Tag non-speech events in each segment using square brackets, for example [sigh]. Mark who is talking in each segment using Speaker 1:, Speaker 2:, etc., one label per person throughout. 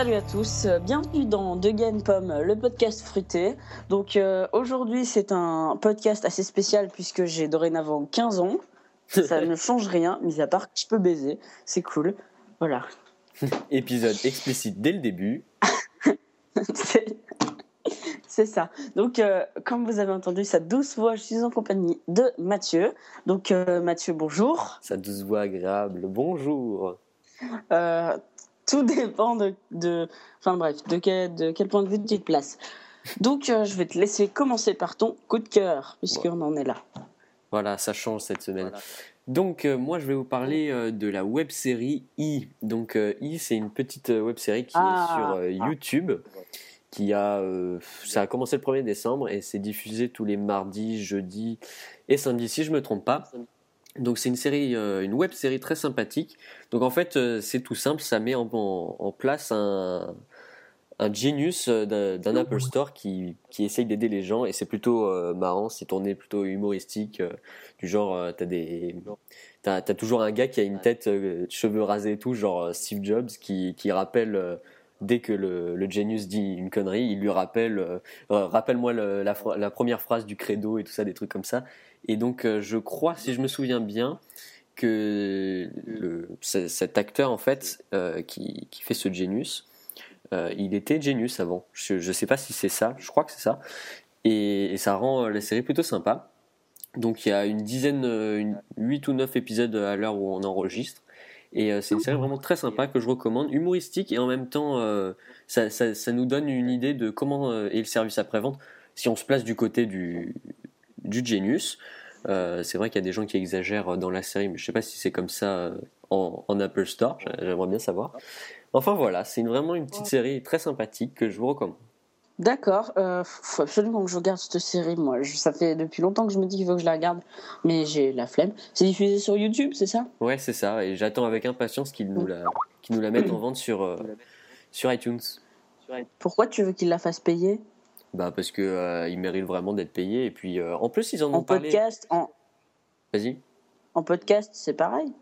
Speaker 1: salut à tous, bienvenue dans De Gain Pomme, le podcast fruité. Donc euh, aujourd'hui c'est un podcast assez spécial puisque j'ai dorénavant 15 ans. Ça [laughs] ne change rien, mis à part que je peux baiser, c'est cool. Voilà. [laughs]
Speaker 2: Épisode explicite dès le début. [laughs]
Speaker 1: c'est c'est ça. Donc euh, comme vous avez entendu sa douce voix, je suis en compagnie de Mathieu. Donc euh, Mathieu, bonjour.
Speaker 2: Sa douce voix agréable, bonjour.
Speaker 1: Euh, tout dépend de, de, enfin bref, de quel, de quel point de vue tu te places. Donc, euh, je vais te laisser commencer par ton coup de cœur, puisqu'on en est là.
Speaker 2: Voilà, ça change cette semaine. Donc, euh, moi, je vais vous parler euh, de la web série I. Donc, euh, I, c'est une petite web série qui
Speaker 1: Ah.
Speaker 2: est sur euh, YouTube. Qui a, euh, ça a commencé le 1er décembre et c'est diffusé tous les mardis, jeudis et samedis, si je me trompe pas. Donc, c'est une série, euh, une web série très sympathique. Donc, en fait, euh, c'est tout simple, ça met en, en- en place un, un genius euh, d'un d'un Apple Store qui, qui essaye d'aider les gens. Et c'est plutôt euh, marrant, c'est tourné plutôt humoristique, du genre t'as des t'as as toujours un gars qui a une tête, cheveux rasés et tout, genre Steve Jobs qui, qui rappelle dès que le, le genius dit une connerie, il lui rappelle euh, rappelle-moi le- la, la première phrase du credo et tout ça, des trucs comme ça. Et donc euh, je crois, si je me souviens bien, que cet acteur en fait euh, qui, fait ce genius, euh, il était Genius avant. Je ne sais pas si c'est ça, je crois que c'est ça. Et, ça rend la série plutôt sympa. Donc il y a une dizaine, une, 8 ou 9 épisodes à l'heure où on enregistre. Et c'est une série vraiment très sympa que je recommande, humoristique et en même temps ça, nous donne une idée de comment est le service après-vente si on se place du côté du, du Genius. Euh, c'est vrai qu'il y a des gens qui exagèrent dans la série, mais je sais pas si c'est comme ça euh, en, en Apple Store, j'aimerais bien savoir. Enfin voilà, c'est vraiment une petite série très sympathique que je vous recommande.
Speaker 1: D'accord, euh, faut absolument que je regarde cette série. Moi, Je- ça fait depuis longtemps que je me dis qu'il faut que je la regarde, mais j'ai la flemme. C'est diffusé sur YouTube, c'est ça?
Speaker 2: Ouais, c'est ça, et j'attends avec impatience qu'ils nous la, qu'ils nous la mettent en vente sur, euh, sur iTunes.
Speaker 1: Pourquoi tu veux qu'il la fasse payer?
Speaker 2: Bah parce que euh, ils méritent vraiment d'être payés, et puis euh, en plus ils en ont
Speaker 1: En
Speaker 2: parlé.
Speaker 1: podcast, en,
Speaker 2: Vas-y.
Speaker 1: en podcast, c'est pareil.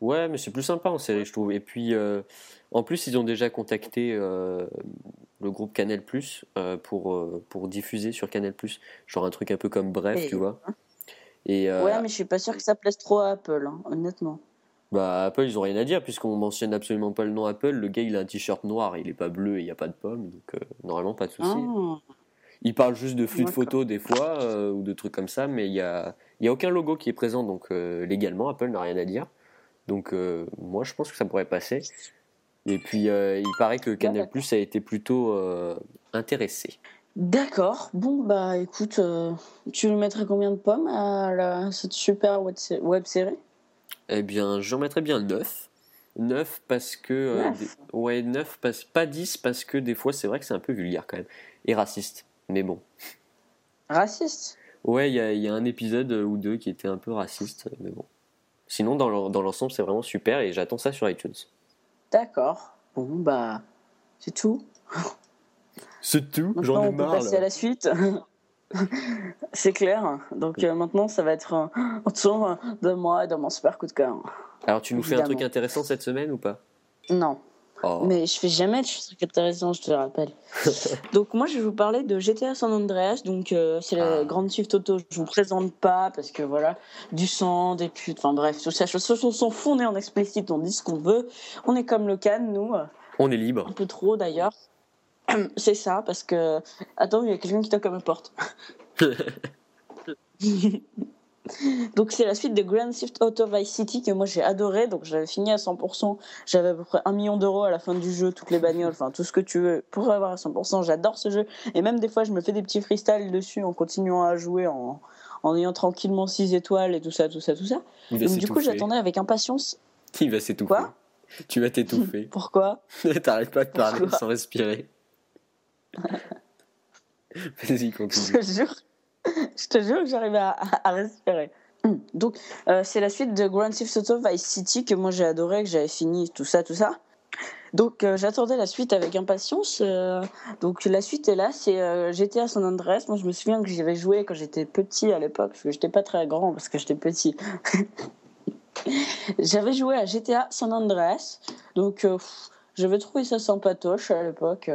Speaker 2: Ouais, mais c'est plus sympa en série, je trouve. Et puis, euh, en plus, ils ont déjà contacté le groupe Canal Plus pour, pour diffuser sur Canal Plus, genre un truc un peu comme Bref,
Speaker 1: Et-
Speaker 2: tu vois. Et euh,
Speaker 1: Ouais, mais je suis pas sûr que ça plaise trop à Apple, hein, honnêtement.
Speaker 2: bah, Apple, ils ont rien à dire, puisqu'on mentionne absolument pas le nom Apple. Le gars, il a un t-shirt noir, il est pas bleu et il n'y a pas de pomme, donc normalement, pas de souci.
Speaker 1: Ah.
Speaker 2: Il parle juste de flux de photos des fois, euh, ou de trucs comme ça, mais il y a, y a aucun logo qui est présent, donc euh, légalement, Apple n'a rien à dire. Donc euh, moi, je pense que ça pourrait passer. Et puis, il paraît que Canal. Plus a été plutôt intéressé.
Speaker 1: D'accord. Bon, bah écoute, tu lui mettrais combien de pommes à la- cette super web sé- web série?
Speaker 2: Eh bien, j'en mettrais bien 9. 9 parce que... des- Ouais, 9, parce... pas 10 parce que des fois, c'est vrai que c'est un peu vulgaire quand même. Et raciste. Mais bon.
Speaker 1: Raciste?
Speaker 2: Ouais, il y a, il y a un épisode ou deux qui était un peu raciste, mais bon. Sinon, dans l'en- dans l'ensemble, c'est vraiment super et j'attends ça sur iTunes.
Speaker 1: D'accord. Bon, bah, c'est tout.
Speaker 2: C'est tout,
Speaker 1: Maintenant, on peut passer à la suite. [laughs] c'est clair. Donc euh, maintenant, ça va être euh, autour de moi et de mon super coup de cœur.
Speaker 2: Alors, tu nous fais un truc intéressant cette semaine ou pas?
Speaker 1: Non,
Speaker 2: Oh.
Speaker 1: mais je fais jamais de trucs intéressants, je te le rappelle. [laughs] donc moi, je vais vous parler de GTA San Andreas. Donc euh, c'est la
Speaker 2: Ah.
Speaker 1: grande Shift Auto. Je vous présente pas parce que voilà, du sang, des putes, enfin bref, tout ça. Sont son fond, on est en explicite, on dit ce qu'on veut. On est comme le Cannes, nous.
Speaker 2: On est libre.
Speaker 1: Un peu trop d'ailleurs. [clears throat] C'est ça, parce que. Attends, il y a quelqu'un qui toque à ma porte. [laughs] [laughs] donc, c'est la suite de Grand Theft Auto Vice City que moi j'ai adoré. Donc, j'avais fini à 100%. J'avais à peu près un million d'euros à la fin du jeu, toutes les bagnoles, enfin tout ce que tu veux pour avoir à 100%. J'adore ce jeu. Et même des fois, je me fais des petits freestyles dessus en continuant à jouer, en, en ayant tranquillement 6 étoiles et tout ça, tout ça, tout ça.
Speaker 2: Il
Speaker 1: Donc, du coup, j'attendais avec impatience.
Speaker 2: Il va s'étouffer.
Speaker 1: Quoi?
Speaker 2: Tu vas t'étouffer. [laughs]
Speaker 1: Pourquoi? [laughs]
Speaker 2: T'arrêtes pas de parler
Speaker 1: Pourquoi?
Speaker 2: sans respirer. [laughs] Vas-y,
Speaker 1: Je
Speaker 2: continue.
Speaker 1: te jure, je te jure que j'arrive à, respirer. [clears throat] Donc, euh, c'est la suite de Grand Theft Auto Vice City que moi j'ai adoré, que j'avais fini, tout ça, tout ça. Donc, euh, j'attendais la suite avec impatience. euh, donc, la suite est là, c'est GTA San Andreas. Moi, je me souviens que j'y avais joué quand j'étais petit à l'époque, parce que j'étais pas très grand, parce que j'étais petit. [laughs] J'avais joué à GTA San Andreas. Donc, J'avais trouvé ça sympatoche à l'époque,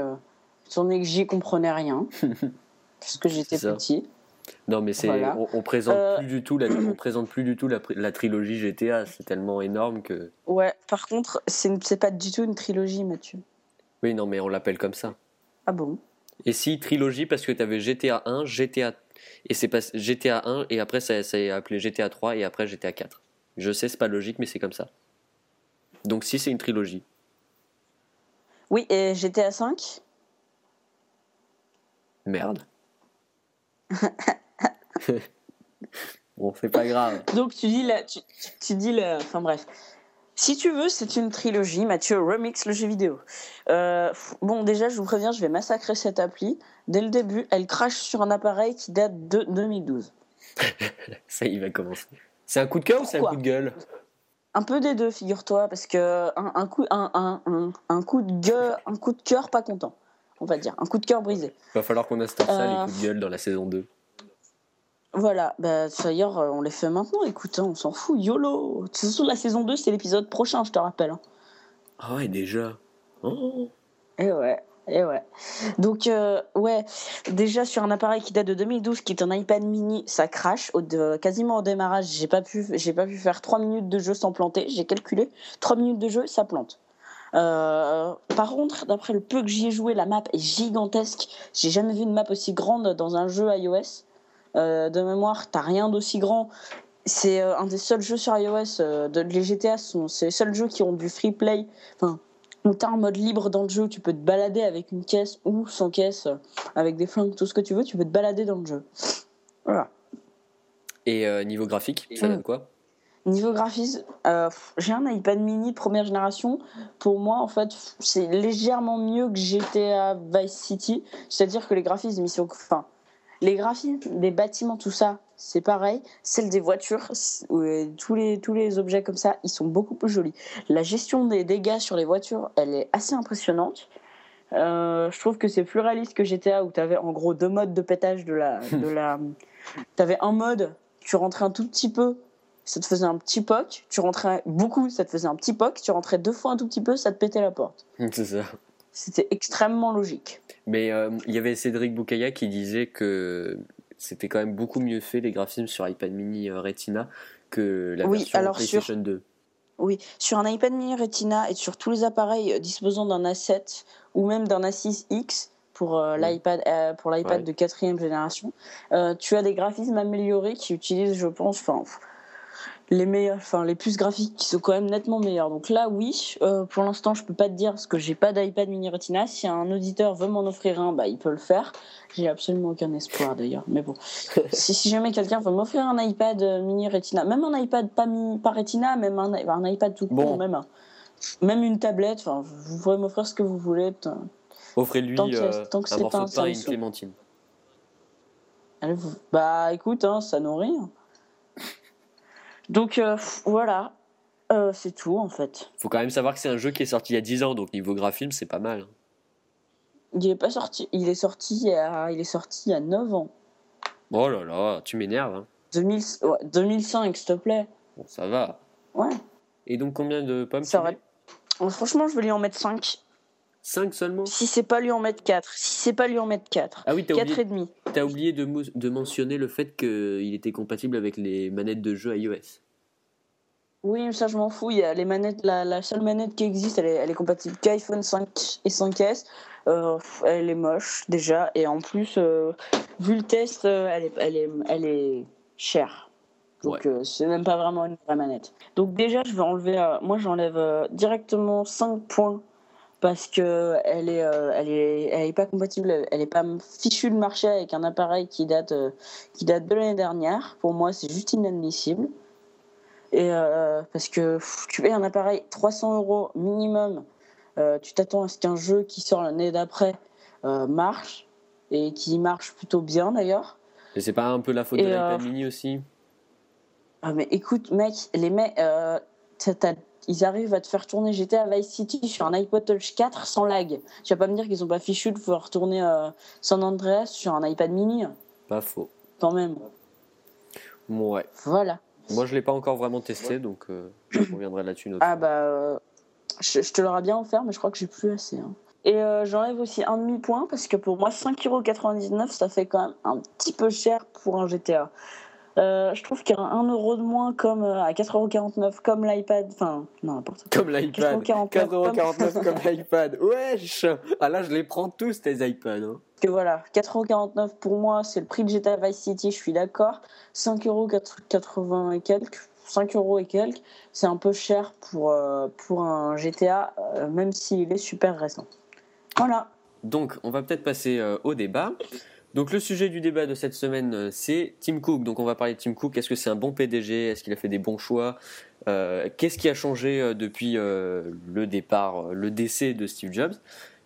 Speaker 1: étant donné que j'y comprenais rien, [laughs] parce que j'étais petit.
Speaker 2: Non, mais c'est
Speaker 1: Voilà.
Speaker 2: on, on présente
Speaker 1: Euh,
Speaker 2: plus du tout la, on présente plus du tout la, la trilogie GTA. C'est tellement énorme que.
Speaker 1: Ouais, par contre, c'est pas du tout une trilogie, Mathieu.
Speaker 2: Oui, non, mais on l'appelle comme ça.
Speaker 1: Ah bon?
Speaker 2: Et si trilogie parce que tu avais GTA 1, GTA et c'est pas GTA 1 et après ça, ça est appelé GTA 3 et après GTA 4. Je sais, c'est pas logique, mais c'est comme ça. Donc si c'est une trilogie.
Speaker 1: Oui, et GTA 5
Speaker 2: Merde. [laughs] bon, c'est pas grave.
Speaker 1: Donc tu dis la, tu, dis la, enfin bref. Si tu veux, c'est une trilogie. Mathieu remix le jeu vidéo. Euh, bon, déjà, je vous préviens, je vais massacrer cette appli. Dès le début, elle crache sur un appareil qui date de 2012. [laughs]
Speaker 2: Ça, il va commencer. C'est un coup de cœur ou c'est un coup de gueule?
Speaker 1: Un peu des deux, figure-toi, parce que un, un coup, un, un, un coup de gueule, un coup de cœur pas content, on va dire, un coup de cœur brisé.
Speaker 2: Va falloir qu'on instaure ça,
Speaker 1: Euh,
Speaker 2: les coups de gueule, dans la saison 2.
Speaker 1: Voilà, bah, d'ailleurs, euh, on les fait maintenant, écoute, hein, on s'en fout, YOLO De toute façon, la saison 2, c'est l'épisode prochain, je te rappelle. hein.
Speaker 2: Ah ouais, déjà. Oh.
Speaker 1: Et ouais, et ouais. Donc, euh, ouais, déjà sur un appareil qui date de 2012, qui est un iPad mini, ça crache. Au, de- quasiment au démarrage, j'ai pas, pu, j'ai pas pu faire 3 minutes de jeu sans planter. J'ai calculé, 3 minutes de jeu, ça plante. Euh, par contre, d'après le peu que j'y ai joué, la map est gigantesque. J'ai jamais vu une map aussi grande dans un jeu iOS. Euh, de mémoire, t'as rien d'aussi grand. C'est euh, un des seuls jeux sur iOS. de, les GTA sont c'est les seuls jeux qui ont du free play. Enfin, où t'as un mode libre dans le jeu. Tu peux te balader avec une caisse ou sans caisse, avec des flingues, tout ce que tu veux. Tu peux te balader dans le jeu. Voilà.
Speaker 2: Et euh, niveau graphique, ça
Speaker 1: Mm.
Speaker 2: donne quoi?
Speaker 1: Niveau graphisme, euh, j'ai un iPad mini première génération. Pour moi, en fait, c'est légèrement mieux que GTA Vice City. C'est-à-dire que les graphismes, ils sont. Enfin, les graphismes des bâtiments, tout ça, c'est pareil. Celles des voitures, tous, les, tous les objets comme ça, ils sont beaucoup plus jolis. La gestion des dégâts sur les voitures, elle est assez impressionnante. Euh, je trouve que c'est plus réaliste que GTA où tu avais en gros deux modes de pétage de la. De la... [laughs] Tu avais un mode, tu rentrais un tout petit peu, ça te faisait un petit poc. Tu rentrais beaucoup, ça te faisait un petit poc. Tu rentrais deux fois un tout petit peu, ça te pétait la porte. [laughs]
Speaker 2: C'est ça.
Speaker 1: C'était extrêmement logique.
Speaker 2: Mais euh, il y avait Cédric Boukaya qui disait que c'était quand même beaucoup mieux fait les graphismes sur iPad mini euh, Retina que la
Speaker 1: Oui,
Speaker 2: version
Speaker 1: alors sur-
Speaker 2: PlayStation 2.
Speaker 1: Oui, sur un iPad mini Retina et sur tous les appareils euh, disposant d'un A7 ou même d'un A6X pour euh, l'iPad euh, pour l'iPad
Speaker 2: Ouais.
Speaker 1: de quatrième génération, euh, tu as des graphismes améliorés qui utilisent, je pense, enfin les meilleurs, enfin les plus graphiques qui sont quand même nettement meilleurs. Donc là, oui, euh, pour l'instant, je peux pas te dire parce que j'ai pas d'iPad mini Retina. Si un auditeur veut m'en offrir un, bah il peut le faire. J'ai absolument aucun espoir d'ailleurs, mais bon. [laughs] si, si jamais quelqu'un veut m'offrir un iPad euh, mini Retina, même un iPad pas, mini, pas Retina, même un, un iPad tout court,
Speaker 2: Bon.
Speaker 1: même, un- même une tablette, enfin, vous pourrez m'offrir ce que vous voulez.
Speaker 2: Offrez-lui
Speaker 1: Tant
Speaker 2: euh,
Speaker 1: tant que
Speaker 2: un
Speaker 1: c'est
Speaker 2: morceau
Speaker 1: pas un
Speaker 2: de pain et une clémentine.
Speaker 1: Allez, vous- Bah écoute, hein, ça nourrit. hein. Donc euh, voilà, Euh, c'est tout en fait.
Speaker 2: Faut quand même savoir que c'est un jeu qui est sorti il y a 10 ans, donc niveau graphisme, c'est pas mal. hein.
Speaker 1: Il est pas sorti, il est sorti a, il est sorti il y a 9 ans.
Speaker 2: Oh là là, tu m'énerves. hein.
Speaker 1: 2000, ouais, 2005, s'il te plaît.
Speaker 2: Bon, ça va.
Speaker 1: Ouais.
Speaker 2: Et donc combien de pommes
Speaker 1: Ça
Speaker 2: tu
Speaker 1: aurait-
Speaker 2: mets?
Speaker 1: Franchement, je vais lui en mettre 5.
Speaker 2: 5 seulement?
Speaker 1: Si c'est pas lui en mettre 4. Si c'est pas lui en mettre 4.
Speaker 2: Ah oui, t'as
Speaker 1: 4
Speaker 2: oublié,
Speaker 1: et demi.
Speaker 2: t'as oublié de, mentionner le fait qu'il était compatible avec les manettes de jeu iOS.
Speaker 1: Oui, ça je m'en fous. Il y a les manettes, la, la seule manette qui existe, elle est, elle est compatible qu'iPhone 5 et 5S. Euh, elle est moche déjà, et en plus, euh, vu le test, euh, elle est, elle est, elle est chère. Donc euh, c'est même pas vraiment une vraie manette. Donc déjà, je vais enlever, moi j'enlève directement 5 points parce que elle est, euh, elle est, elle est pas compatible, elle est pas fichue de marché avec un appareil qui date, euh, qui date de l'année dernière. Pour moi, c'est juste inadmissible. Et euh, parce que pff, tu payes un appareil 300 euros minimum, tu t'attends à ce qu'un jeu qui sort l'année d'après marche et qui marche plutôt bien d'ailleurs.
Speaker 2: Et c'est pas un peu la faute
Speaker 1: Et,
Speaker 2: de l'iPad mini aussi?
Speaker 1: Ah, mais écoute, mec, les mecs, t'as- ils arrivent à te faire tourner GTA Vice City sur un iPod Touch 4 sans lag. Tu vas pas me dire qu'ils sont pas fichus de pouvoir tourner euh, San Andreas sur un iPad mini,
Speaker 2: Pas faux.
Speaker 1: quand même.
Speaker 2: Ouais.
Speaker 1: Voilà.
Speaker 2: Moi, je l'ai pas encore vraiment testé, donc euh, je reviendrai là-dessus
Speaker 1: Ah
Speaker 2: fois.
Speaker 1: bah, euh, Je, je te l'aurais bien offert, mais je crois que j'ai plus assez. hein. Et euh, j'enlève aussi un demi-point parce que pour moi, 5,99€, ça fait quand même un petit peu cher pour un GTA. Euh, je trouve qu'il y a un euro de moins comme euh, à 4,49€ comme l'iPad. Enfin, non, n'importe quoi.
Speaker 2: Comme l'iPad.
Speaker 1: 4,49
Speaker 2: 4,49€ comme [laughs] l'iPad. Wesh Ah là, je les prends tous, tes iPads. hein.
Speaker 1: Que voilà, 4,49€ pour moi, c'est le prix de GTA Vice City, je suis d'accord. 5,80€ et quelques. 5 euros et quelques, c'est un peu cher pour, euh, pour un GTA, même s'il est super récent. Voilà.
Speaker 2: Donc, on va peut-être passer au débat. Donc, le sujet du débat de cette semaine, euh, c'est Tim Cook. Donc, on va parler de Tim Cook. Est-ce que c'est un bon PDG Est-ce qu'il a fait des bons choix? Euh, Qu'est-ce qui a changé euh, depuis euh, le départ, le décès de Steve Jobs?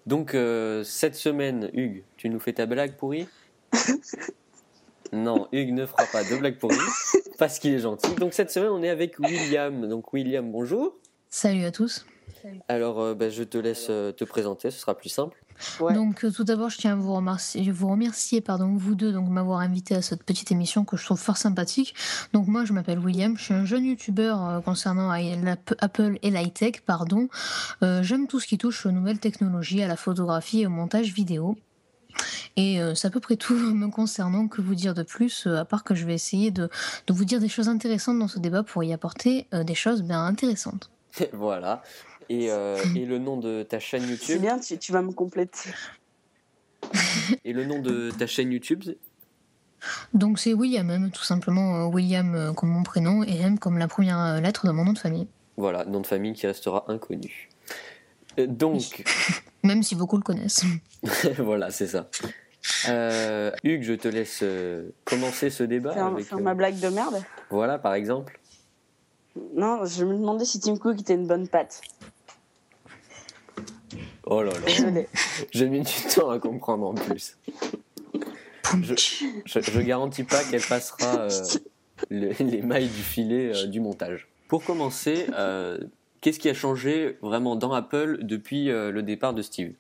Speaker 2: Donc, euh, cette semaine, Hugues, tu nous fais ta blague pourrie [laughs] Non, Hugues ne fera pas de blague pourrie parce qu'il est gentil. Donc, cette semaine, on est avec William. Donc, William, bonjour.
Speaker 3: Salut à tous.
Speaker 2: Alors, euh, bah, je te laisse euh, te présenter, ce sera plus simple.
Speaker 1: Ouais.
Speaker 3: Donc euh, tout d'abord, je tiens à vous remercier, vous remercier pardon, vous deux, donc m'avoir invité à cette petite émission que je trouve fort sympathique. Donc moi, je m'appelle William, je suis un jeune youtubeur euh, concernant Apple et l'high-tech, pardon. Euh, J'aime tout ce qui touche aux nouvelles technologies, à la photographie et au montage vidéo. Et euh, c'est à peu près tout [laughs] me concernant que vous dire de plus, euh, à part que je vais essayer de, de vous dire des choses intéressantes dans ce débat pour y apporter euh, des choses bien intéressantes. [laughs]
Speaker 2: voilà. Et, [laughs] euh, et le nom de ta chaîne
Speaker 1: C'est
Speaker 2: YouTube
Speaker 1: bien, tu, tu vas me compléter. [laughs] [laughs]
Speaker 2: Et le nom de ta chaîne YouTube c'est-
Speaker 3: Donc c'est William M, tout simplement euh, William euh, comme mon prénom et M comme la première euh, lettre de mon nom de famille.
Speaker 2: Voilà, nom de famille qui restera inconnu. Euh, Donc,
Speaker 3: Même si beaucoup le connaissent.
Speaker 2: voilà, c'est ça. Euh, Hugues, je te laisse commencer ce débat.
Speaker 1: Faire,
Speaker 2: avec,
Speaker 1: faire
Speaker 2: euh,
Speaker 1: ma blague de merde
Speaker 2: Voilà, par exemple.
Speaker 1: Non, je me demandais si Tim Cook était une bonne patte.
Speaker 2: Oh là là, j'ai mis du temps à comprendre en plus. Je, je, je garantis pas qu'elle passera euh, le- les mailles du filet euh, du montage. Pour commencer, euh, qu'est-ce qui a changé vraiment dans Apple depuis euh, le départ de Steve?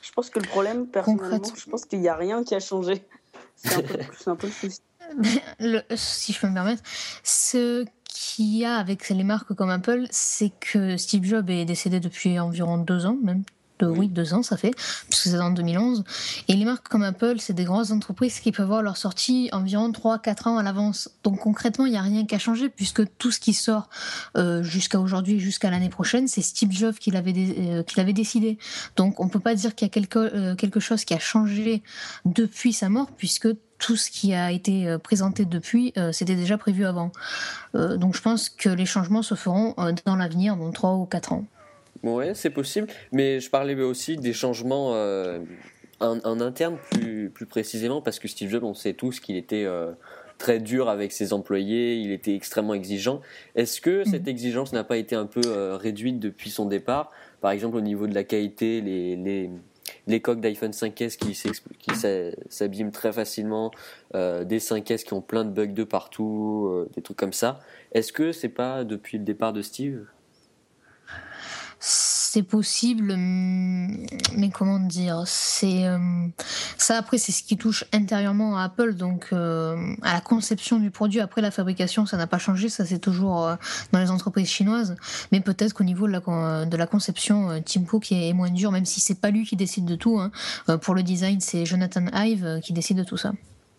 Speaker 1: Je pense que le problème, personnellement, je pense qu'il n'y a rien qui a changé. C'est un peu, c'est un peu le souci. [laughs]
Speaker 3: Le- si je peux me permettre, ce qu'il y a avec les marques comme Apple, c'est que Steve Jobs est décédé depuis environ deux ans, même. De,
Speaker 2: Oui.
Speaker 3: deux ans, ça fait, puisque c'est en 2011. Et les marques comme Apple, c'est des grosses entreprises qui peuvent avoir leur sortie environ 3-4 ans à l'avance. Donc concrètement, il n'y a rien qui a changé, puisque tout ce qui sort euh, jusqu'à aujourd'hui, jusqu'à l'année prochaine, c'est Steve Jobs qui l'avait dé- euh, qui l'avait décidé. Donc on peut pas dire qu'il y a quelque, euh, quelque chose qui a changé depuis sa mort, puisque tout ce qui a été présenté depuis, euh, c'était déjà prévu avant. Euh, donc je pense que les changements se feront euh, dans l'avenir, dans 3 ou 4 ans.
Speaker 2: Ouais, c'est possible, mais je parlais aussi des changements euh, en, en interne plus, plus précisément parce que Steve Jobs, on sait tous qu'il était euh, très dur avec ses employés, il était extrêmement exigeant. Est-ce que cette
Speaker 3: Mhm.
Speaker 2: exigence n'a pas été un peu euh, réduite depuis son départ? Par exemple, au niveau de la qualité, les, les, les coques d'iPhone 5S qui s'abîment très facilement, euh, des 5S qui ont plein de bugs de partout, euh, des trucs comme ça. Est-ce que c'est pas depuis le départ de Steve?
Speaker 3: C'est possible, hum, mais comment dire C'est hum, ça après c'est ce qui touche intérieurement à Apple, donc euh, à la conception du produit. Après la fabrication, ça n'a pas changé, ça c'est toujours euh, dans les entreprises chinoises. Mais peut-être qu'au niveau de la conception, euh, Tim Cook est, moins dur, même si c'est pas lui qui décide de tout. hein. Euh, pour le design, c'est Jonathan Ive euh, qui décide de tout ça.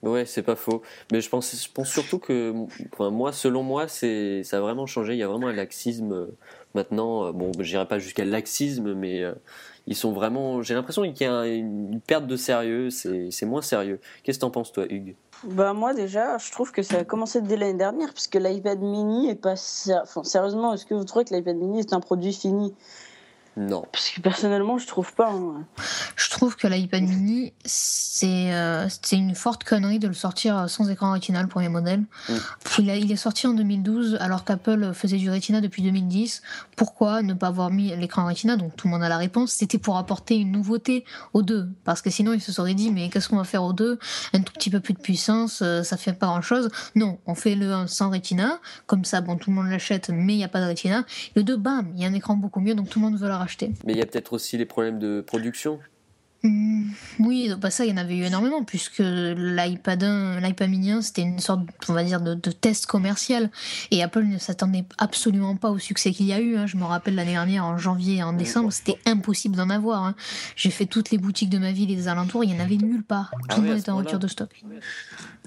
Speaker 2: Ouais, c'est pas faux. Mais je pense, je pense surtout que, enfin, moi, selon moi, c'est, ça a vraiment changé. Il y a vraiment un laxisme euh, maintenant. Euh, Bon, j'irai pas jusqu'à laxisme, mais euh, ils sont vraiment. J'ai l'impression qu'il y a un- une perte de sérieux. C'est, moins sérieux. Qu'est-ce que t'en penses, toi, Hugues?
Speaker 1: Bah moi déjà, je trouve que ça a commencé dès l'année dernière, puisque l'iPad mini est pas... Enfin, sérieusement, est-ce que vous trouvez que l'iPad mini est un produit fini?
Speaker 2: Non.
Speaker 1: Parce que personnellement, je trouve pas. hein.
Speaker 3: Je trouve que l'iPad mini, c'est euh, c'est une forte connerie de le sortir sans écran rétinal pour les modèles.
Speaker 2: Mm.
Speaker 3: Il, a- il est sorti en 2012 alors qu'Apple faisait du rétina depuis 2010. Pourquoi ne pas avoir mis l'écran rétina? Donc tout le monde a la réponse. C'était pour apporter une nouveauté aux deux. Parce que sinon, ils se seraient dit, mais qu'est-ce qu'on va faire aux deux? Un tout petit peu plus de puissance, euh, ça fait pas grand-chose. Non, on fait le 1 sans rétina. Comme ça, bon, tout le monde l'achète, mais il n'y a pas de rétina. Le 2, bam, il y a un écran beaucoup mieux, donc tout le monde veut le racheter.
Speaker 2: Mais il y a peut-être aussi les problèmes de production.
Speaker 3: Mmh, oui, bah ça, il y en avait eu énormément, puisque l'iPad 1, l'iPad mini 1, c'était une sorte, on va dire, de, test commercial. Et Apple ne s'attendait absolument pas au succès qu'il y a eu. Hein. Je me rappelle l'année dernière, en janvier et en décembre, c'était impossible d'en avoir. Hein. J'ai fait toutes les boutiques de ma ville et des alentours, il n'y en avait nulle part. Ah Tout le monde était en rupture de stock.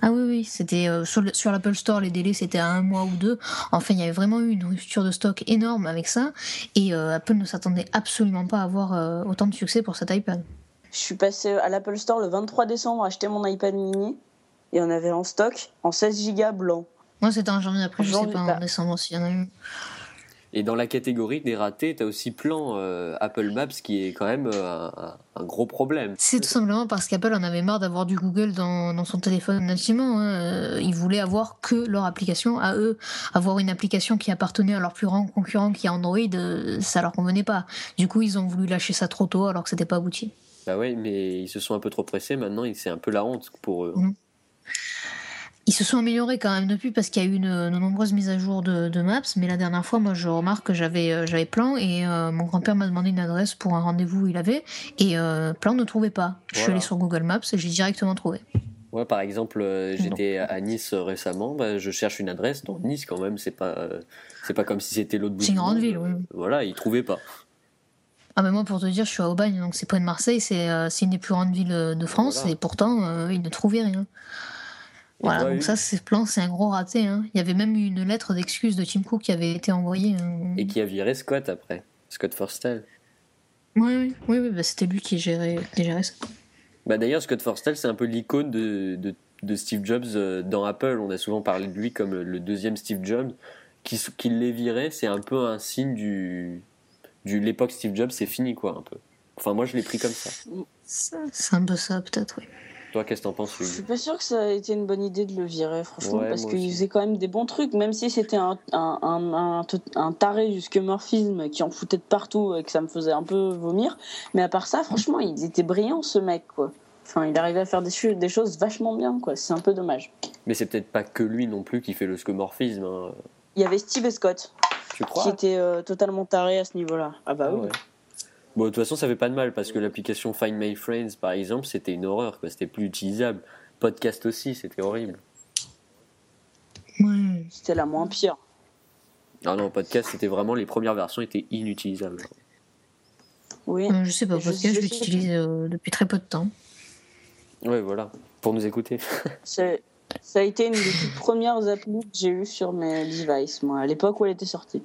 Speaker 3: Ah oui, oui, c'était euh, sur, l'Apple Store, les délais c'était un mois ou deux. Enfin, il y avait vraiment eu une rupture de stock énorme avec ça. Et euh, Apple ne s'attendait absolument pas à avoir euh, autant de succès pour cet iPad.
Speaker 1: Je suis passé à l'Apple Store le 23 décembre acheter mon iPad mini et on avait en stock en 16 Go blanc.
Speaker 3: Moi c'était en janvier, après je sais pas en décembre s'il y en a eu.
Speaker 2: Et dans la catégorie des ratés, tu as aussi Plan euh, Apple Maps qui est quand même euh, un, gros problème.
Speaker 3: C'est tout simplement parce qu'Apple en avait marre d'avoir du Google dans, son téléphone nativement. Hein. Euh, ils voulaient avoir que leur application à eux. Avoir une application qui appartenait à leur plus grand concurrent qui est Android, ça leur convenait pas. Du coup, ils ont voulu lâcher ça trop tôt alors que c'était pas abouti.
Speaker 2: Bah ouais, mais ils se sont un peu trop pressés. Maintenant, c'est un peu la honte pour eux.
Speaker 3: Mmh. Ils se sont améliorés quand même depuis parce qu'il y a eu de, nombreuses mises à jour de, maps. Mais la dernière fois, moi, je remarque que j'avais euh, j'avais plan et euh, mon grand-père m'a demandé une adresse pour un rendez-vous où il avait et euh, plan ne trouvait pas. Je suis allé sur Google Maps et j'ai directement trouvé.
Speaker 2: Ouais, par exemple, j'étais à Nice récemment. Bah, je cherche une adresse dans Nice quand même. C'est pas c'est pas comme si c'était l'autre bout.
Speaker 3: C'est une grande ville, oui.
Speaker 2: Voilà, il trouvait pas.
Speaker 3: Ah mais moi pour te dire, je suis à Aubagne, donc c'est près de Marseille, c'est une des plus grandes villes de France, et pourtant il ne trouvait rien. Voilà, donc ça, c'est plan, c'est un gros raté. Hein. Il y avait même eu une lettre d'excuse de Tim Cook qui avait été envoyée. Hein.
Speaker 2: Et qui a viré Scott après, Scott Forstall.
Speaker 3: Oui, oui, oui, oui bah, c'était lui qui gérait, qui gérait ça.
Speaker 2: Bah, D'ailleurs, Scott Forstall, c'est un peu l'icône de, de, Steve Jobs euh, dans Apple. On a souvent parlé de lui comme le deuxième Steve Jobs. Qui, qui l'ait viré, c'est un peu un signe du, du l'époque Steve Jobs, c'est fini, quoi, un peu. Enfin, moi, je l'ai pris comme ça.
Speaker 3: C'est un peu ça, peut-être, oui.
Speaker 2: Toi, qu'est-ce que t'en penses, Je
Speaker 1: suis pas sûr que ça a été une bonne idée de le virer, franchement, parce qu'il faisait quand même des bons trucs, même si c'était un, un, un, un, taré jusque morphisme qui en foutait de partout et que ça me faisait un peu vomir. Mais à part ça, franchement, il était brillant, ce mec, quoi. Enfin, il arrivait à faire des, des choses vachement bien, quoi. C'est un peu dommage.
Speaker 2: Mais c'est peut-être pas que lui non plus qui fait le scomorphisme. Hein.
Speaker 1: Il y avait Steve Scott.
Speaker 2: Tu crois
Speaker 1: Qui était euh, totalement taré à ce niveau-là. Ah bah ah oui.
Speaker 2: Bon, de toute façon, ça fait pas de mal parce que l'application Find My Friends, par exemple, c'était une horreur, quoi. C'était plus utilisable. Podcast aussi, c'était horrible.
Speaker 1: C'était la moins pire.
Speaker 2: Ah non, podcast, c'était vraiment les premières versions étaient inutilisables.
Speaker 3: Oui. Euh, je sais pas, podcast, je, l'utilise euh, depuis très peu de temps.
Speaker 2: Ouais, voilà, pour nous écouter.
Speaker 1: Ça a été une des premières applis que j'ai eues sur mes devices, moi, à l'époque où elle était sortie.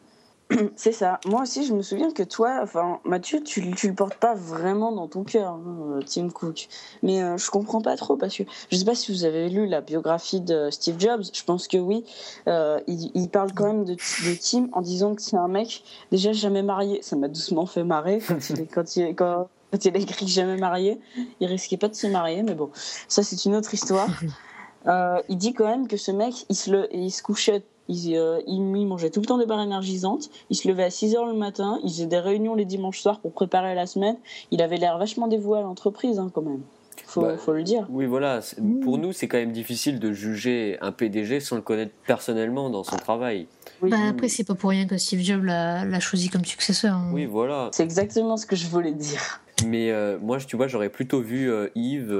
Speaker 1: [clears throat] C'est ça. Moi aussi, je me souviens que toi, enfin, Mathieu, tu, tu le portes pas vraiment dans ton cœur, hein, Tim Cook. Mais euh, je comprends pas trop parce que je sais pas si vous avez lu la biographie de Steve Jobs. Je pense que oui. Euh, il, parle quand même de, Tim en disant que c'est un mec déjà jamais marié. Ça m'a doucement fait marrer [laughs] quand il, quand il, quand, il a écrit jamais marié. Il risquait pas de se marier, mais bon, ça c'est une autre histoire. [laughs] Euh, il dit quand même que ce mec, il se, le, il se couchait euh, il, mangeait tout le temps des barres énergisantes. Il se levait à 6 h le matin. Il faisait des réunions les dimanches soirs pour préparer la semaine. Il avait l'air vachement dévoué à l'entreprise, hein, quand même. Faut, bah, faut le dire.
Speaker 2: Oui, voilà. Pour nous, c'est quand même difficile de juger un PDG sans le connaître personnellement dans son travail.
Speaker 3: Bah, après, c'est pas pour rien que Steve Jobs l'a choisi comme successeur. Hein.
Speaker 2: Oui, voilà.
Speaker 1: C'est exactement ce que je voulais dire.
Speaker 2: Mais euh, moi, tu vois, j'aurais plutôt vu euh, Yves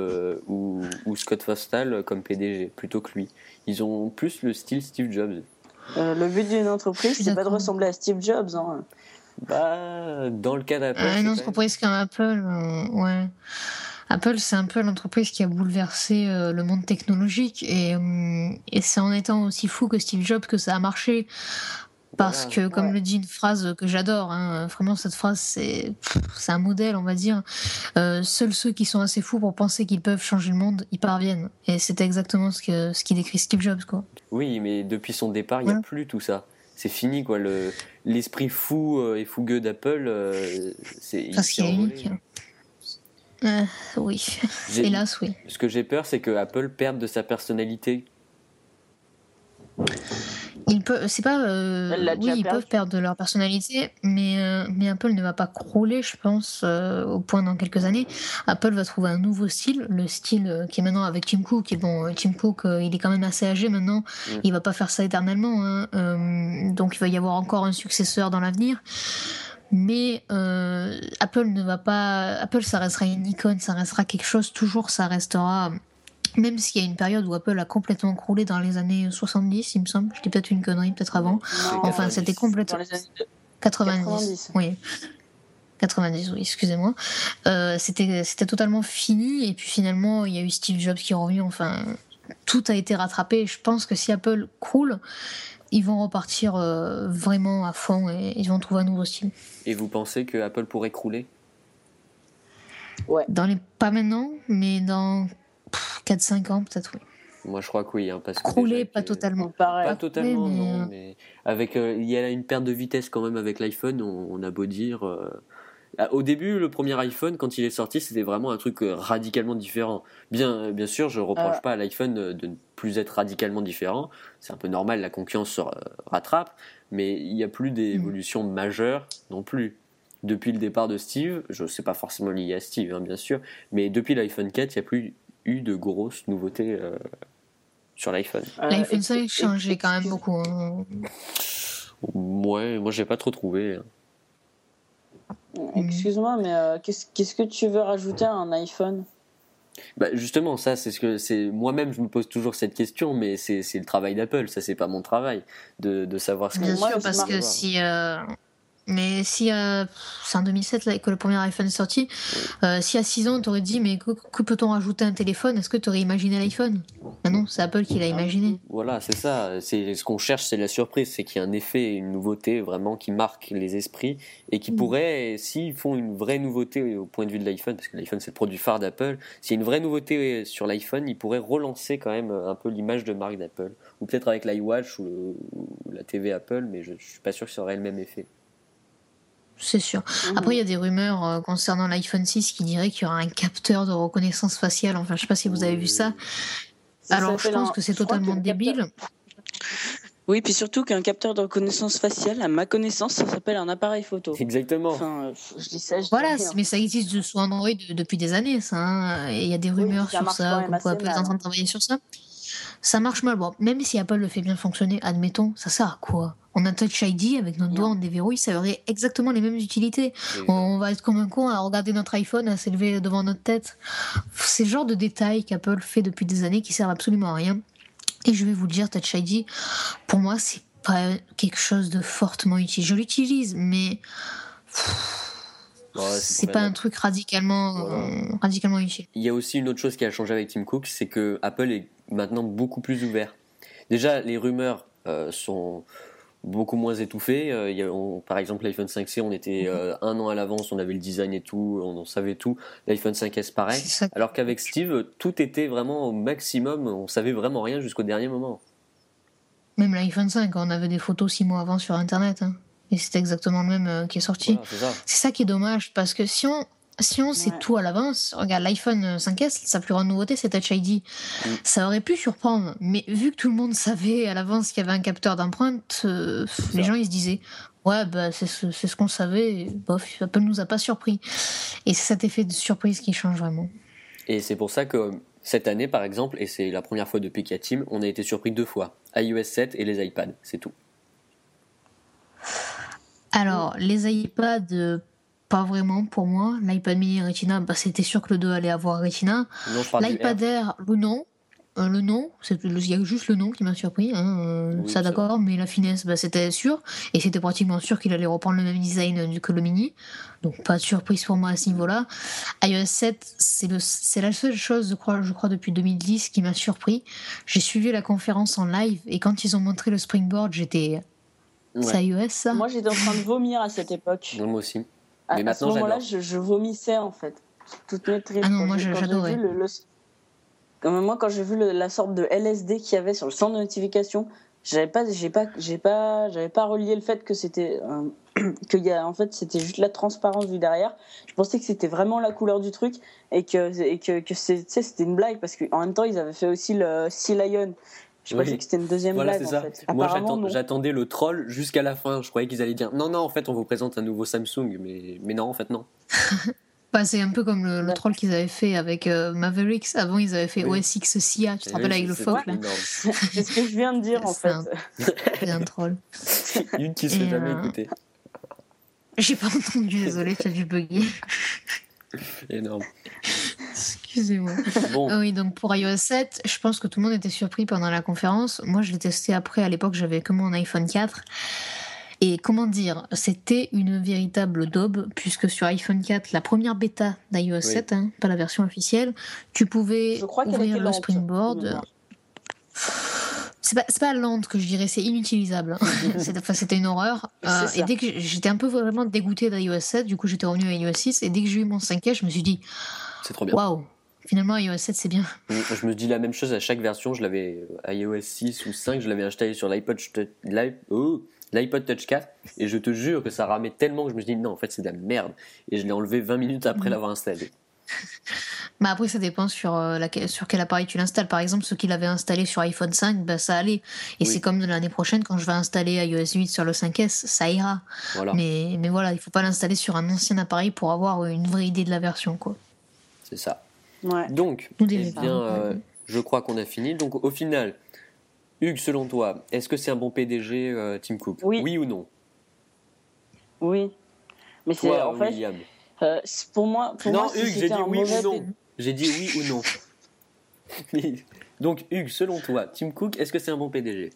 Speaker 2: ou, ou, Scott Fostal comme PDG plutôt que lui. Ils ont plus le style Steve Jobs.
Speaker 1: Euh, le but d'une entreprise, c'est pas de ressembler à Steve Jobs. Hein.
Speaker 2: Bah, dans le cas d'Apple.
Speaker 3: une entreprise comme Apple, euh, ouais. Apple, c'est un peu l'entreprise qui a bouleversé euh, le monde technologique et, et c'est en étant aussi fou que Steve Jobs que ça a marché. Parce que, comme le dit une phrase que j'adore, hein, vraiment cette phrase, c'est un modèle, on va dire. Euh, seuls ceux qui sont assez fous pour penser qu'ils peuvent changer le monde y parviennent. Et c'est exactement ce que ce qui décrit Steve Jobs, quoi.
Speaker 2: Oui, mais depuis son départ, il n'y a plus tout ça. C'est fini, quoi. L'esprit fou euh, et fougueux d'Apple, euh, c'est.
Speaker 3: Parce qu'il est unique. oui, [laughs] hélas, oui.
Speaker 2: Ce que j'ai peur, c'est que Apple perde de sa personnalité
Speaker 3: ils peuvent, c'est pas, euh, oui, ils peuvent perdre leur personnalité, mais, euh, mais Apple ne va pas crouler, je pense, euh, au point dans quelques années. Apple va trouver un nouveau style, le style qui est maintenant avec Tim Cook. Et bon, Tim Cook, il est quand même assez âgé maintenant. Mm. Il va pas faire ça éternellement, hein. donc il va y avoir encore un successeur dans l'avenir. Mais euh, Apple ne va pas. Apple, ça restera une icône, ça restera quelque chose. Toujours, ça restera. Même s'il y a une période où Apple a complètement croulé dans les années 70, il me semble. Je dis peut-être une connerie, peut-être avant. enfin, c'était complètement. 90. 90. Oui. 90, oui, excusez-moi. Euh, c'était, c'était totalement fini. Et puis finalement, il y a eu Steve Jobs qui est revenu. Enfin, tout a été rattrapé. Je pense que si Apple croule, ils vont repartir euh, vraiment à fond et ils vont trouver un nouveau style.
Speaker 2: Et vous pensez que Apple pourrait crouler?
Speaker 3: Ouais. Dans les... Pas maintenant, mais dans 4-5 ans, peut-être, oui.
Speaker 2: Moi, je crois que oui. Hein, parce
Speaker 3: Crouler, pas totalement.
Speaker 2: Pas totalement, non. Mais avec, euh, il y a une perte de vitesse quand même avec l'iPhone, on, a beau dire. Ah, au début, le premier iPhone, quand il est sorti, c'était vraiment un truc euh, radicalement différent. Bien, euh, bien sûr, je ne reproche pas à l'iPhone euh, de ne plus être radicalement différent. C'est un peu normal, la concurrence se rattrape, mais il n'y a plus d'évolution mm. majeure non plus. Depuis le départ de Steve, je ne sais pas forcément lié à Steve, hein, bien sûr, mais depuis l'iPhone 4, il n'y a plus eu de grosses nouveautés sur l'iPhone.
Speaker 3: L'iPhone 5 a changé quand même beaucoup. Hein.
Speaker 2: Ouais, moi j'ai pas trop trouvé. Hein.
Speaker 1: Mm. Excuse-moi, mais euh, qu'est-ce que tu veux rajouter à un iPhone?
Speaker 2: Bah justement, ça, c'est ce que c'est. Moi-même, je me pose toujours cette question, mais c'est le travail d'Apple. Ça, c'est pas mon travail de, de savoir ce que.
Speaker 3: Bien sûr, parce que si euh, mais si euh, c'est en 2007 là, que le premier iPhone est sorti, euh, si à 6 ans t'aurais dit mais que, peut-on rajouter un téléphone, est-ce que tu aurais imaginé l'iPhone? Ben Non, c'est Apple qui l'a imaginé.
Speaker 2: Voilà, c'est ça. C'est ce qu'on cherche, c'est la surprise, c'est qu'il y a un effet, une nouveauté vraiment qui marque les esprits et qui mm. pourrait, s'ils font une vraie nouveauté au point de vue de l'iPhone, parce que l'iPhone c'est le produit phare d'Apple, s'il y a une vraie nouveauté sur l'iPhone, ils pourraient relancer quand même un peu l'image de marque d'Apple, ou peut-être avec l'iWatch ou, ou, la TV Apple, mais je, je suis pas sûr que ça aurait le même effet
Speaker 3: c'est sûr. Mhm. Après, il y a des rumeurs euh, concernant l'iPhone 6 qui diraient qu'il y aura un capteur de reconnaissance faciale. Enfin, je sais pas si vous avez vu ça. Alors, je pense que c'est totalement débile.
Speaker 1: Oui, puis surtout qu'un capteur de reconnaissance faciale, à ma connaissance, ça s'appelle un appareil photo.
Speaker 2: Exactement.
Speaker 1: Enfin, je dis ça, je
Speaker 3: voilà, mais ça existe sous Android depuis des années, ça. Hein. Et il y a des rumeurs sur ça, qu'on Apple est en train de travailler sur ça. Ça marche mal. Bon, même si Apple le fait bien fonctionner, admettons, ça sert à quoi? On a Touch ID avec notre doigt, on déverrouille, ça aurait exactement les mêmes utilités. On va être comme un con à regarder notre iPhone, à s'élever devant notre tête. C'est le genre de détails qu'Apple fait depuis des années qui servent absolument à rien. Et je vais vous le dire, Touch ID, pour moi, c'est pas quelque chose de fortement utile. Je l'utilise, mais c'est pas un truc radicalement, radicalement utile.
Speaker 2: Il y a aussi une autre chose qui a changé avec Tim Cook, c'est que Apple est maintenant beaucoup plus ouvert. Déjà, les rumeurs euh, sont beaucoup moins étouffé. Euh, par exemple, l'iPhone 5C, on était mhm. euh, un an à l'avance, on avait le design et tout, on en savait tout. L'iPhone 5S, pareil. Alors qu'avec Steve, tout était vraiment au maximum, on savait vraiment rien jusqu'au dernier moment.
Speaker 3: Même l'iPhone 5, on avait des photos six mois avant sur Internet. Hein. Et c'est exactement le même euh, qui est sorti. c'est ça. qui est dommage, parce que si on, si on sait tout à l'avance, regarde l'iPhone 5S, sa plus grande nouveauté c'est Touch ID. Mm. Ça aurait pu surprendre, mais vu que tout le monde savait à l'avance qu'il y avait un capteur d'empreinte, euh, les gens ils se disaient ouais bah c'est ce, ce qu'on savait, bof, Apple nous a pas surpris. Et c'est cet effet de surprise qui change vraiment.
Speaker 2: Et c'est pour ça que cette année par exemple, et c'est la première fois depuis qu'il y a Team, on a été surpris deux fois, iOS 7 et les iPads, c'est tout.
Speaker 3: Alors, les iPads, pas vraiment pour moi. L'iPad mini Retina, bah, c'était sûr que le 2 allait avoir Retina. L'iPad Air, le nom. Euh, le nom, il y a juste le nom qui m'a surpris, hein, euh, ça d'accord, mais la finesse, bah, c'était sûr, et c'était pratiquement sûr qu'il allait reprendre le même design que le mini, donc pas de surprise pour moi à ce niveau-là. iOS 7, c'est la seule chose, je crois, je crois depuis 2010 qui m'a surpris. J'ai suivi la conférence en live, et quand ils ont montré le Springboard, j'étais... C'est iOS ça?
Speaker 1: Moi j'étais en train de vomir à cette époque.
Speaker 2: moi aussi.
Speaker 1: Mais à, ce moment-là, je, vomissais en fait. Toute maîtrise.
Speaker 3: Ah non, moi j'adorais.
Speaker 1: Moi, quand j'ai vu la sorte de LSD qu'il y avait sur le centre de notification, j'avais pas, j'ai pas, j'ai pas, j'avais pas relié le fait que c'était, euh, [clears throat] que y a, en fait, c'était juste la transparence du derrière. Je pensais que c'était vraiment la couleur du truc et que, et que, que c'était une blague parce qu'en même temps, ils avaient fait aussi le Sea Lion. Je pensais que c'était une deuxième blague. En fait.
Speaker 2: Moi, j'attendais le troll jusqu'à la fin. Je croyais qu'ils allaient dire non, non, en fait, on vous présente un nouveau Samsung, mais, mais non, en fait, non. [laughs]
Speaker 3: bah, c'est un peu comme le, troll qu'ils avaient fait avec euh, Mavericks. Avant, ils avaient fait OS X SIA. Tu te rappelles avec le phoque [laughs]
Speaker 1: C'est ce que je viens de dire, en fait.
Speaker 3: C'est un troll. [laughs]
Speaker 2: Une qui ne s'est jamais euh, écoutée.
Speaker 3: J'ai pas entendu, désolé, tu as dû bugger. [laughs]
Speaker 2: Énorme.
Speaker 3: Excusez-moi.
Speaker 2: Bon,
Speaker 3: Ah oui, donc pour iOS 7, je pense que tout le monde était surpris pendant la conférence. Moi, je l'ai testé après. À l'époque, j'avais que mon iPhone 4. Et comment dire, c'était une véritable daube, puisque sur iPhone 4, la première bêta d'iOS 7, hein, pas la version officielle, tu pouvais
Speaker 1: Je crois qu'elle
Speaker 3: ouvrir le
Speaker 1: lente.
Speaker 3: springboard. C'est pas, pas lente que je dirais, c'est inutilisable. hein. [laughs] C'était- une horreur. Euh, et dès que j'étais un peu vraiment dégoûté d'iOS 7, du coup j'étais revenu à iOS 6. Et dès que j'ai eu mon 5S, je me suis dit,
Speaker 2: c'est trop bien.
Speaker 3: waouh, finalement iOS 7 c'est bien.
Speaker 2: Je me dis la même chose à chaque version. Je l'avais à iOS 6 ou 5, je l'avais installé sur l'iPod oh, l'iPod Touch 4 et je te jure que ça ramait tellement que je me suis dit non, en fait c'est de la merde. Et je l'ai enlevé 20 minutes après
Speaker 3: Mhm.
Speaker 2: l'avoir installé. [laughs]
Speaker 3: Bah après, ça dépend sur, euh, laquelle- sur quel appareil tu l'installes. Par exemple, ceux qui l'avaient installé sur iPhone 5, bah, ça allait. Et
Speaker 2: Oui.
Speaker 3: c'est comme l'année prochaine, quand je vais installer iOS 8 sur le 5S, ça ira.
Speaker 2: Voilà,
Speaker 3: Mais, mais voilà, il faut pas l'installer sur un ancien appareil pour avoir une vraie idée de la version. Quoi.
Speaker 2: c'est ça.
Speaker 1: Ouais.
Speaker 2: Donc, eh bien, euh, je crois qu'on a fini. Donc au final, Hugues, selon toi, est-ce que c'est un bon PDG euh, Tim Cook?
Speaker 1: Oui.
Speaker 2: ou non?
Speaker 1: Oui. Mais c'est en fait,
Speaker 2: William.
Speaker 1: Euh, pour moi, pour
Speaker 2: non,
Speaker 1: moi, si
Speaker 2: Hugues, j'ai dit
Speaker 1: un
Speaker 2: oui ou non.
Speaker 1: P-
Speaker 2: J'ai dit oui ou non. [laughs] Donc Hugues, selon toi, Tim Cook, est-ce que c'est un bon PDG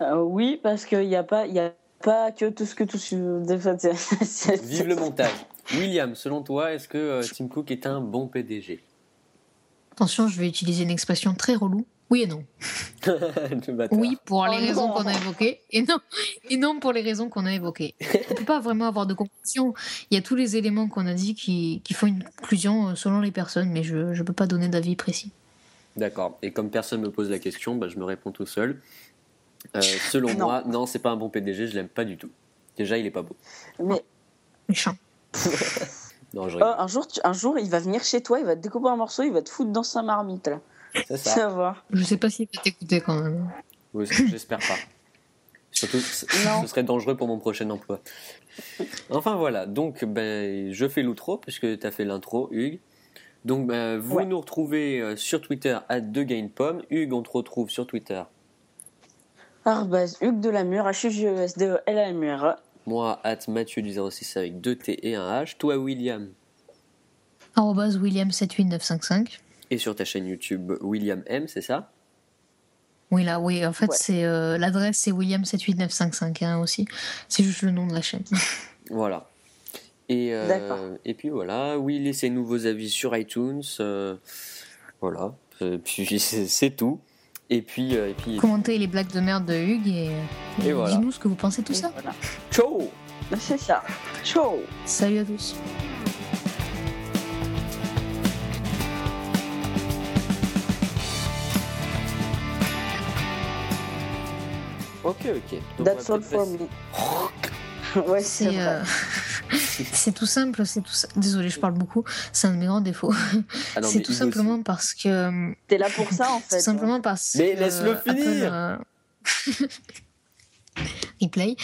Speaker 1: Euh, oui, parce qu'il n'y a pas, il a pas que tout ce que tout [laughs]
Speaker 2: Vive le montage. William, selon toi, est-ce que euh, Tim Cook est un bon PDG
Speaker 3: Attention, je vais utiliser une expression très relou. Oui et non. [laughs] Oui pour les
Speaker 1: Oh
Speaker 3: raisons qu'on a évoquées, et non, et non pour les raisons qu'on a évoquées. On peut pas vraiment avoir de conclusion. Il y a tous les éléments qu'on a dit qui, qui font une conclusion euh, selon les personnes, mais je ne peux pas donner d'avis précis.
Speaker 2: D'accord. Et comme personne me pose la question, bah, je me réponds tout seul. Euh, selon
Speaker 1: Non.
Speaker 2: moi, non, c'est pas un bon PDG, je l'aime pas du tout. Déjà, il est pas beau.
Speaker 1: Mais
Speaker 3: Méchant. [laughs]
Speaker 2: Non, je
Speaker 1: oh,
Speaker 2: rigole.
Speaker 1: un jour, tu- un jour, il va venir chez toi, il va te découper un morceau, il va te foutre dans sa marmite là.
Speaker 2: C'est
Speaker 1: Tu
Speaker 2: ça.
Speaker 1: vas voir.
Speaker 3: Je sais pas s'il va t'écouter quand même.
Speaker 2: Oui, J'espère pas. Surtout,
Speaker 1: Non.
Speaker 2: ce serait dangereux pour mon prochain emploi. Enfin voilà, donc ben, je fais l'outro, puisque tu as fait l'intro, Hugues. Donc ben, vous
Speaker 1: Ouais.
Speaker 2: nous retrouvez euh, sur Twitter à DeGainPom. Hugues, on te retrouve sur Twitter.
Speaker 1: Arbaz, Hugues de la Mure, h u g e s d e l a m r
Speaker 2: Moi, at Mathieu du 06 avec 2 T et un H. Toi, William?
Speaker 3: Arrobase William78955.
Speaker 2: Et sur ta chaîne YouTube, William M, c'est ça?
Speaker 3: Oui, là, oui, en fait,
Speaker 1: Ouais.
Speaker 3: c'est euh, l'adresse, c'est William78955 hein, aussi. C'est juste le nom de la chaîne. [laughs]
Speaker 2: Voilà. Et, euh,
Speaker 1: D'accord.
Speaker 2: et puis voilà, oui, laissez nous vos avis sur iTunes. euh, voilà. [laughs] Puis c'est tout. Et puis, euh, et puis
Speaker 3: Commentez les blagues de merde de Hugues et, et
Speaker 2: Et voilà.
Speaker 3: dis-nous ce que vous pensez de tout ça.
Speaker 1: Voilà.
Speaker 2: ciao
Speaker 1: C'est ça. Ciao.
Speaker 3: Salut à tous.
Speaker 2: Ok, ok. Donc,
Speaker 1: That's all for me. [laughs] ouais, c'est
Speaker 3: euh, [laughs] c'est tout simple, c'est tout. Désolé, je parle beaucoup. C'est un de mes grands défauts.
Speaker 2: Ah
Speaker 3: c'est tout simplement parce que euh,
Speaker 1: T'es là pour ça en [laughs] fait.
Speaker 3: tout simplement parce
Speaker 2: Mais laisse-le
Speaker 3: Apple,
Speaker 2: finir.
Speaker 3: euh, Replay.